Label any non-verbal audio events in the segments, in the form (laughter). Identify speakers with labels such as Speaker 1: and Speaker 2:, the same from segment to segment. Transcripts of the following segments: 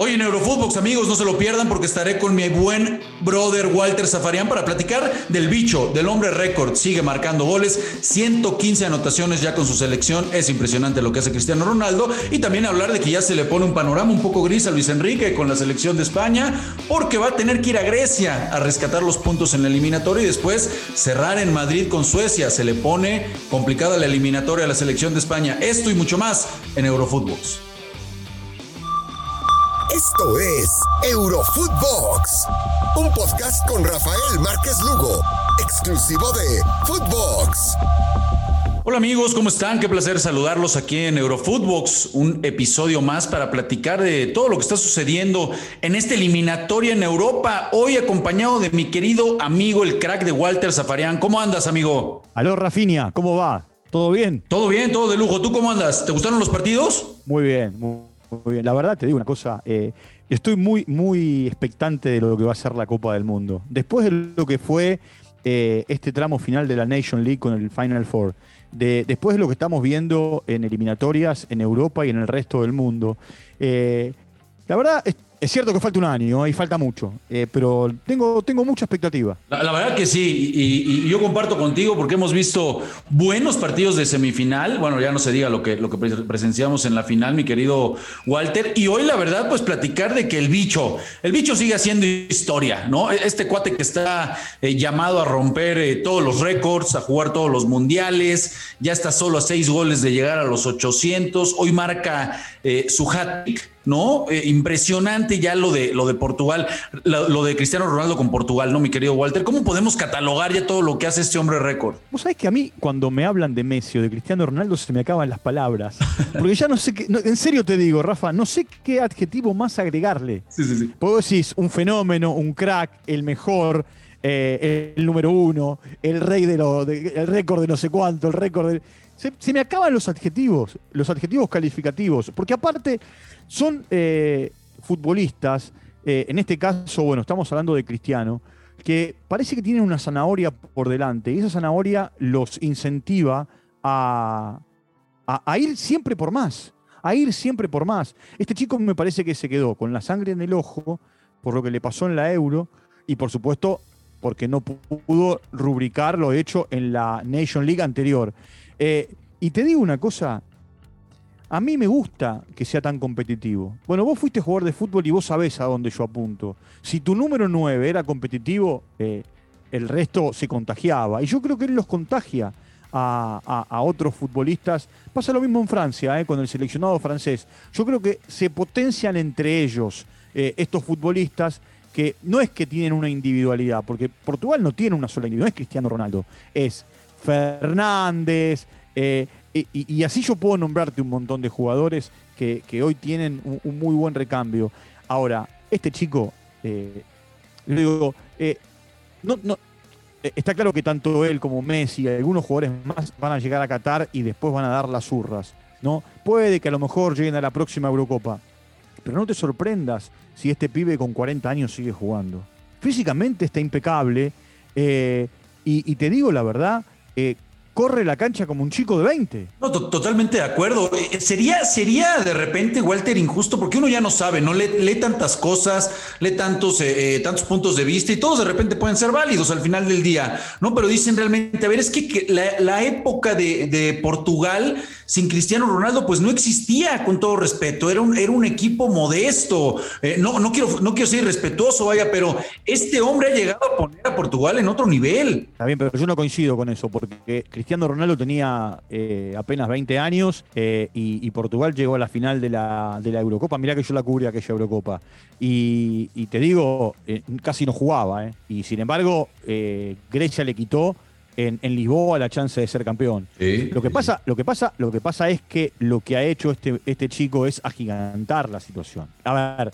Speaker 1: Hoy en Eurofootbox, amigos, no se lo pierdan porque estaré con mi buen brother Walter Zafarian para platicar del bicho, del hombre récord. Sigue marcando goles, 115 anotaciones ya con su selección. Es impresionante lo que hace Cristiano Ronaldo. Y también hablar de que ya se le pone un panorama un poco gris a Luis Enrique con la selección de España, porque va a tener que ir a Grecia a rescatar los puntos en la eliminatoria y después cerrar en Madrid con Suecia. Se le pone complicada la eliminatoria a la selección de España. Esto y mucho más en Eurofootbox.
Speaker 2: Esto es Eurofootbox, un podcast con Rafael Márquez Lugo, exclusivo de Footbox.
Speaker 1: Hola amigos, ¿cómo están? Qué placer saludarlos aquí en Eurofootbox, un episodio más para platicar de todo lo que está sucediendo en esta eliminatoria en Europa. Hoy acompañado de mi querido amigo, el crack de Walter Zafarian. ¿Cómo andas, amigo?
Speaker 3: Aló, Rafinia, ¿cómo va? ¿Todo bien?
Speaker 1: Todo bien, todo de lujo. ¿Tú cómo andas? ¿Te gustaron los partidos?
Speaker 3: Muy bien, muy muy bien, la verdad te digo una cosa, eh, estoy muy, muy expectante de lo que va a ser la Copa del Mundo. Después de lo que fue eh, este tramo final de la Nation League con el Final Four, de, después de lo que estamos viendo en eliminatorias en Europa y en el resto del mundo, eh, la verdad es cierto que falta un año y falta mucho, eh, pero tengo, tengo mucha expectativa.
Speaker 1: La, verdad que sí, y, yo comparto contigo porque hemos visto buenos partidos de semifinal. Bueno, ya no se diga lo que, lo que presenciamos en la final, mi querido Walter. Y hoy, la verdad, pues platicar de que el bicho, el bicho sigue haciendo historia, ¿no? Este cuate que está eh, llamado a romper eh, todos los récords, a jugar todos los mundiales, ya está solo a seis goles de llegar a los 800. Hoy marca su hat-trick ¿no? Eh, impresionante ya lo de, lo de Portugal, lo, de Cristiano Ronaldo con Portugal, ¿no, mi querido Walter? ¿Cómo podemos catalogar ya todo lo que hace este hombre récord?
Speaker 3: Vos sabés que a mí, cuando me hablan de Messi o de Cristiano Ronaldo, se me acaban las palabras. (laughs) Porque ya no sé qué, en serio te digo, Rafa, no sé qué adjetivo más agregarle. Sí, sí, sí. Puedo decir un fenómeno, un crack, el mejor. Eh, el número uno, el rey de lo, el récord de no sé cuánto, el récord de. se, me acaban los adjetivos, los adjetivos calificativos, porque aparte son eh, futbolistas, eh, en este caso, bueno, estamos hablando de Cristiano, que parece que tienen una zanahoria por delante y esa zanahoria los incentiva a, ir siempre por más, a ir siempre por más. Este chico me parece que se quedó con la sangre en el ojo por lo que le pasó en la Euro y por supuesto porque no pudo rubricar lo hecho en la Nation League anterior. Eh, y te digo una cosa, a mí me gusta que sea tan competitivo. Bueno, vos fuiste jugador de fútbol y vos sabés a dónde yo apunto. Si tu número 9 era competitivo, eh, el resto se contagiaba. Y yo creo que él los contagia a, otros futbolistas. Pasa lo mismo en Francia, eh, con el seleccionado francés. Yo creo que se potencian entre ellos eh, estos futbolistas que no es que tienen una individualidad, porque Portugal no tiene una sola individualidad, no es Cristiano Ronaldo, es Fernández, y, así yo puedo nombrarte un montón de jugadores que, hoy tienen un, muy buen recambio. Ahora, este chico, eh, digo, eh, no, no, eh, está claro que tanto él como Messi y algunos jugadores más van a llegar a Qatar y después van a dar las zurras. ¿no? Puede que a lo mejor lleguen a la próxima Eurocopa, pero no te sorprendas si este pibe con 40 años sigue jugando. Físicamente está impecable y, y, te digo la verdad, corre la cancha como un chico de 20.
Speaker 1: No, totalmente de acuerdo. Eh, sería, sería de repente, Walter, injusto, porque uno ya no sabe, ¿no? Lee, tantas cosas, lee tantos, eh, eh, tantos puntos de vista y todos de repente pueden ser válidos al final del día, ¿no? Pero dicen realmente, a ver, es que, la, época de, Portugal sin Cristiano Ronaldo, pues no existía, con todo respeto. Era un, era un equipo modesto. no, no, quiero, no quiero ser irrespetuoso, vaya, pero este hombre ha llegado a poner a Portugal en otro nivel.
Speaker 3: Está bien, pero yo no coincido con eso, porque Cristiano Ronaldo tenía eh, apenas 20 años eh, y, Portugal llegó a la final de la, de la Eurocopa. Mirá que yo la cubrí aquella Eurocopa. Y, te digo, eh, casi no jugaba. Y sin embargo, Grecia le quitó en, Lisboa la chance de ser campeón. lo, que pasa, lo, que pasa, lo que pasa es que lo que ha hecho este, este chico es agigantar la situación. A ver,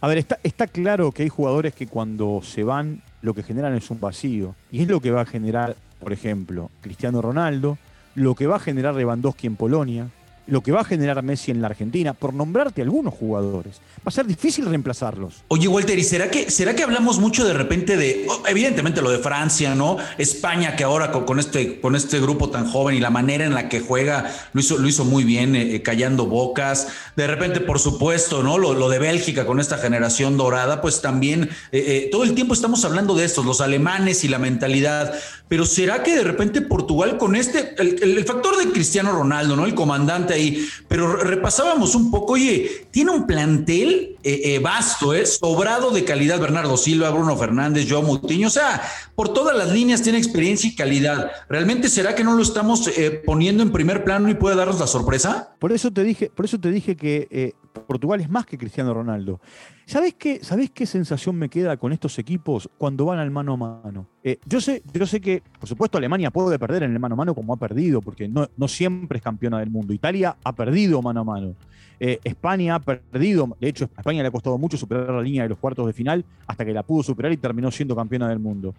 Speaker 3: a ver está, está claro que hay jugadores que cuando se van lo que generan es un vacío. Y es lo que va a generar por ejemplo, Cristiano Ronaldo, lo que va a generar Lewandowski en Polonia, lo que va a generar Messi en la Argentina, por nombrarte algunos jugadores. Va a ser difícil reemplazarlos.
Speaker 1: Oye, Walter, ¿y será que, será que hablamos mucho de repente de, oh, evidentemente lo de Francia, ¿no? España, que ahora con, este, con este grupo tan joven y la manera en la que juega, lo hizo, lo hizo muy bien, eh, eh, callando bocas. De repente, por supuesto, ¿no? Lo, de Bélgica con esta generación dorada, pues también eh, todo el tiempo estamos hablando de estos, los alemanes y la mentalidad. Pero ¿será que de repente Portugal con este, el, factor de Cristiano Ronaldo, ¿no? El comandante ahí, pero repasábamos un poco, oye, tiene un plantel eh, eh, vasto, ¿eh? sobrado de calidad, Bernardo Silva, Bruno Fernández, Joe Mutiño, o sea, por todas las líneas tiene experiencia y calidad. ¿Realmente será que no lo estamos eh, poniendo en primer plano y puede darnos la sorpresa?
Speaker 3: Por eso te dije, por eso te dije que Portugal es más que Cristiano Ronaldo. ¿Sabés qué, qué sensación me queda con estos equipos cuando van al mano a mano? Eh, yo, sé, yo sé que, por supuesto, Alemania puede perder en el mano a mano como ha perdido, porque no, siempre es campeona del mundo. Italia ha perdido mano a mano. Eh, España ha perdido, de hecho, a España le ha costado mucho superar la línea de los cuartos de final hasta que la pudo superar y terminó siendo campeona del mundo.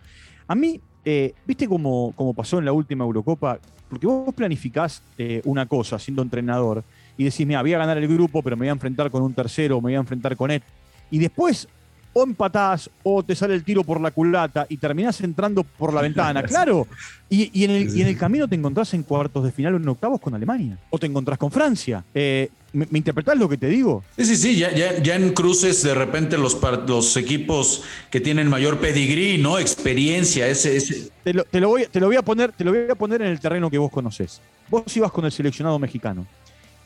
Speaker 3: A mí, eh, ¿viste cómo, pasó en la última Eurocopa? Porque vos planificás una cosa siendo entrenador y decís, mira, voy a ganar el grupo, pero me voy a enfrentar con un tercero, me voy a enfrentar con él. Y después o empatás o te sale el tiro por la culata y terminás entrando por la ventana, (laughs) claro. Y, en el, camino te encontrás en cuartos de final o en octavos con Alemania. O te encontrás con Francia. Eh, ¿me, interpretás lo que te digo?
Speaker 1: Sí, sí, sí. Ya, ya, en cruces, de repente, los, los equipos que tienen mayor pedigrí, ¿no? Experiencia, ese. ese...
Speaker 3: Te, lo, voy, te, lo voy a poner, te lo voy a poner en el terreno que vos conocés. Vos ibas con el seleccionado mexicano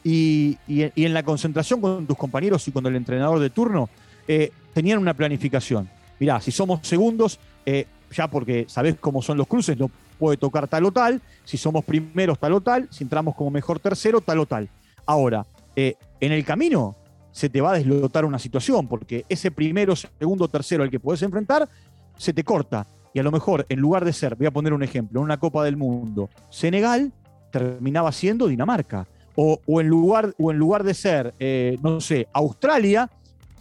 Speaker 3: y, en la concentración con tus compañeros y con el entrenador de turno, eh, tenían una planificación. Mirá, si somos segundos, eh, ya porque sabés cómo son los cruces, no puede tocar tal o tal. Si somos primeros, tal o tal. Si entramos como mejor tercero, tal o tal. Ahora, eh, en el camino se te va a deslotar una situación, porque ese primero, segundo, tercero al que puedes enfrentar, se te corta. Y a lo mejor, en lugar de ser, voy a poner un ejemplo, en una Copa del Mundo, Senegal terminaba siendo Dinamarca o, en, lugar, o en lugar de ser, eh, no sé, Australia,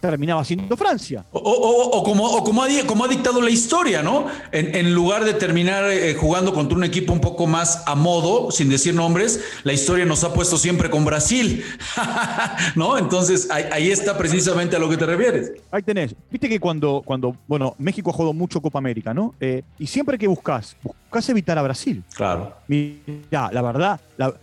Speaker 3: terminaba siendo Francia.
Speaker 1: O, como, como, ha, dictado la historia, ¿no? En, lugar de terminar eh, jugando contra un equipo un poco más a modo, sin decir nombres, la historia nos ha puesto siempre con Brasil, (laughs) ¿no? Entonces ahí, está precisamente a lo que te refieres.
Speaker 3: Ahí tenés. Viste que cuando, cuando bueno, México ha jugado mucho Copa América, ¿no? Eh, y siempre que buscas, buscas evitar a Brasil.
Speaker 1: Claro.
Speaker 3: Mira, la verdad,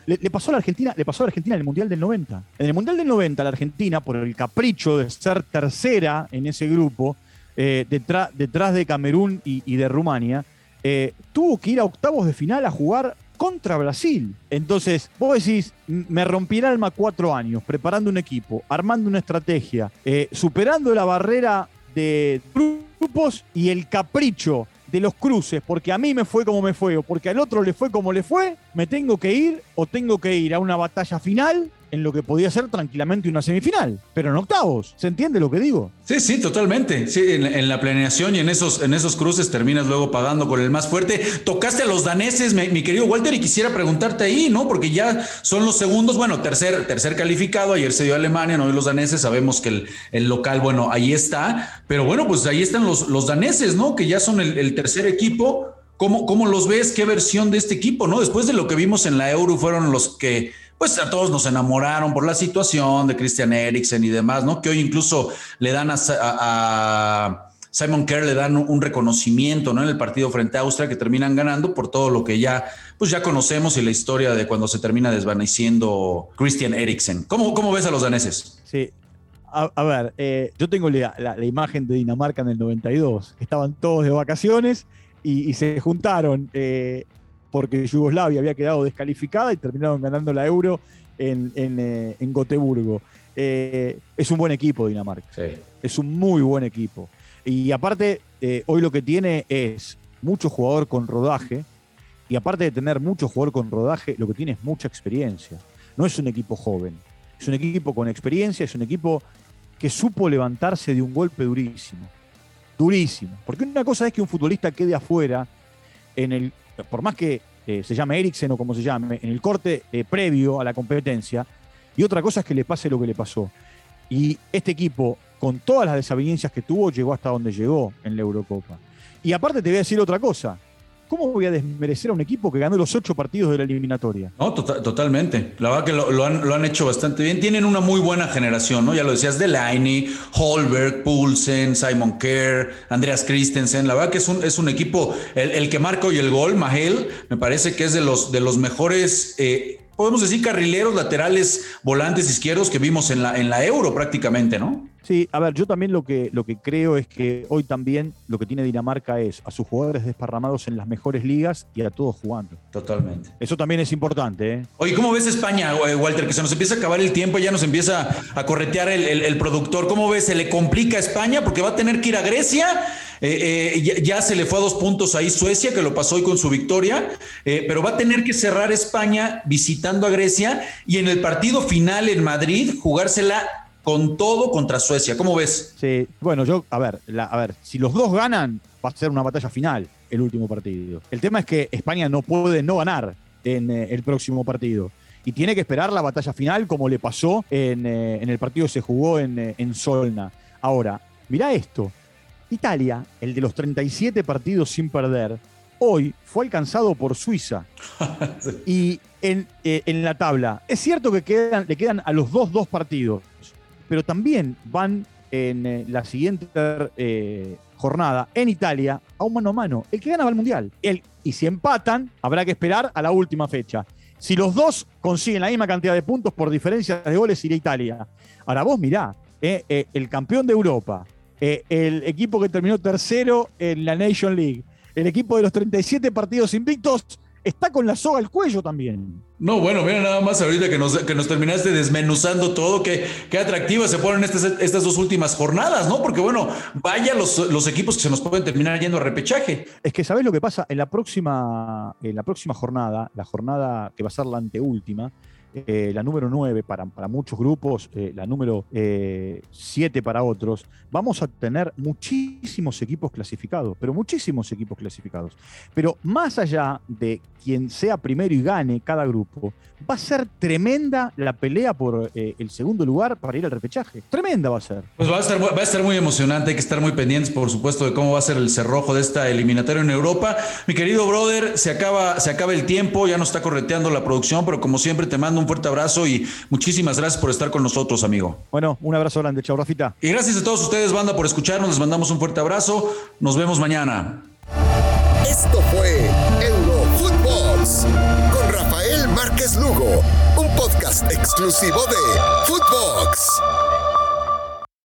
Speaker 3: le, pasó a la Argentina, le pasó a la Argentina en el Mundial del 90. En el Mundial del 90, la Argentina, por el capricho de ser tercera en ese grupo, eh, detrás, detrás, de Camerún y, de Rumania, eh, tuvo que ir a octavos de final a jugar contra Brasil. Entonces, vos decís, me rompí el alma cuatro años preparando un equipo, armando una estrategia, eh, superando la barrera de grupos y el capricho de los cruces, porque a mí me fue como me fue, o porque al otro le fue como le fue, me tengo que ir o tengo que ir a una batalla final en lo que podía ser tranquilamente una semifinal, pero en octavos. ¿Se entiende lo que digo?
Speaker 1: Sí, sí, totalmente. Sí, en, la planeación y en esos, en esos cruces terminas luego pagando con el más fuerte. Tocaste a los daneses, mi, querido Walter, y quisiera preguntarte ahí, ¿no? Porque ya son los segundos, bueno, tercer, tercer calificado, ayer se dio Alemania, no los daneses, sabemos que el, local, bueno, ahí está, pero bueno, pues ahí están los, los daneses, ¿no? Que ya son el, tercer equipo. ¿Cómo, ¿Cómo, los ves? ¿Qué versión de este equipo? ¿no? Después de lo que vimos en la Euro, fueron los que pues a todos nos enamoraron por la situación de Christian Eriksen y demás, ¿no? Que hoy incluso le dan a, Simon Kerr le dan un reconocimiento, ¿no? En el partido frente a Austria que terminan ganando por todo lo que ya, pues ya conocemos y la historia de cuando se termina desvaneciendo Christian Eriksen. ¿Cómo, cómo ves a los daneses?
Speaker 3: Sí, a, ver, eh, yo tengo la, imagen de Dinamarca en el 92. Estaban todos de vacaciones y, se juntaron eh, porque Yugoslavia había quedado descalificada y terminaron ganando la Euro en, eh, Gotemburgo. Eh, es un buen equipo Dinamarca. Es un muy buen equipo. Y aparte, eh, hoy lo que tiene es mucho jugador con rodaje. Y aparte de tener mucho jugador con rodaje, lo que tiene es mucha experiencia. No es un equipo joven. Es un equipo con experiencia, es un equipo que supo levantarse de un golpe durísimo. Durísimo. Porque una cosa es que un futbolista quede afuera en el por más que eh, se llame Eriksen o como se llame, en el corte eh, previo a la competencia, y otra cosa es que le pase lo que le pasó. Y este equipo, con todas las desavenencias que tuvo, llegó hasta donde llegó en la Eurocopa. Y aparte te voy a decir otra cosa. ¿Cómo voy a desmerecer a un equipo que ganó los ocho partidos de la eliminatoria?
Speaker 1: No, tota-, totalmente. La verdad que lo, han, hecho bastante bien. Tienen una muy buena generación, ¿no? Ya lo decías, Delaney, Holberg, Poulsen, Simon Kerr, Andreas Christensen. La verdad que es un, es un equipo, el, que marca hoy el gol, Mahel, me parece que es de los, de los mejores eh, podemos decir, carrileros, laterales, volantes izquierdos que vimos en la, en la Euro prácticamente, ¿no?
Speaker 3: Sí, a ver, yo también lo que, lo que creo es que hoy también lo que tiene Dinamarca es a sus jugadores desparramados en las mejores ligas y a todos jugando.
Speaker 1: Totalmente.
Speaker 3: Eso también es importante. ¿eh?
Speaker 1: Oye, ¿cómo ves España, eh, Walter? Que se nos empieza a acabar el tiempo, y ya nos empieza a corretear el, productor. ¿Cómo ves? ¿Se le complica a España? Porque va a tener que ir a Grecia. Eh, eh, ya, se le fue a dos puntos ahí Suecia, que lo pasó hoy con su victoria, pero va a tener que cerrar España visitando a Grecia y en el partido final en Madrid jugársela con todo contra Suecia. ¿Cómo ves?
Speaker 3: Sí, bueno, yo, a ver, a ver, si los dos ganan, va a ser una batalla final el último partido. El tema es que España no puede no ganar en eh, el próximo partido. Y tiene que esperar la batalla final como le pasó en, eh, el partido que se jugó en, eh, en Solna. Ahora, mira esto. Italia, el de los 37 partidos sin perder, hoy fue alcanzado por Suiza. (laughs) Y en, en, la tabla, es cierto que quedan, le quedan a los dos dos partidos, pero también van en eh, la siguiente eh, jornada en Italia a un mano a mano. El que gana va al Mundial. El, y si empatan, habrá que esperar a la última fecha. Si los dos consiguen la misma cantidad de puntos por diferencia de goles, irá Italia. Ahora vos mirá, eh, el campeón de Europa, el equipo que terminó tercero en la Nation League, el equipo de los 37 partidos invictos, está con la soga al cuello también.
Speaker 1: No, bueno, mira nada más ahorita que nos, que nos terminaste desmenuzando todo, qué, qué atractivas se ponen estas, estas dos últimas jornadas, ¿no? Porque bueno, vaya los, los equipos que se nos pueden terminar yendo a repechaje.
Speaker 3: Es que, ¿sabés lo que pasa? En la próxima, en la próxima jornada, la jornada que va a ser la anteúltima, eh, la número 9 para, para muchos grupos, eh, la número 7 eh, para otros, vamos a tener muchísimos equipos clasificados, pero muchísimos equipos clasificados. Pero más allá de quien sea primero y gane cada grupo, va a ser tremenda la pelea por el segundo lugar para ir al repechaje. Tremenda va a ser.
Speaker 1: Pues va a, estar, va a estar muy emocionante, hay que estar muy pendientes, por supuesto, de cómo va a ser el cerrojo de esta eliminatoria en Europa. Mi querido brother, se acaba, se acaba el tiempo, ya nos está correteando la producción, pero como siempre te mando un fuerte abrazo y muchísimas gracias por estar con nosotros, amigo.
Speaker 3: Bueno, un abrazo grande, chao, Rafita.
Speaker 1: Y gracias a todos ustedes, banda, por escucharnos. Les mandamos un fuerte abrazo. Nos vemos mañana.
Speaker 2: Esto fue Eurofootbox con Rafael Márquez Lugo, un podcast exclusivo de Footbox.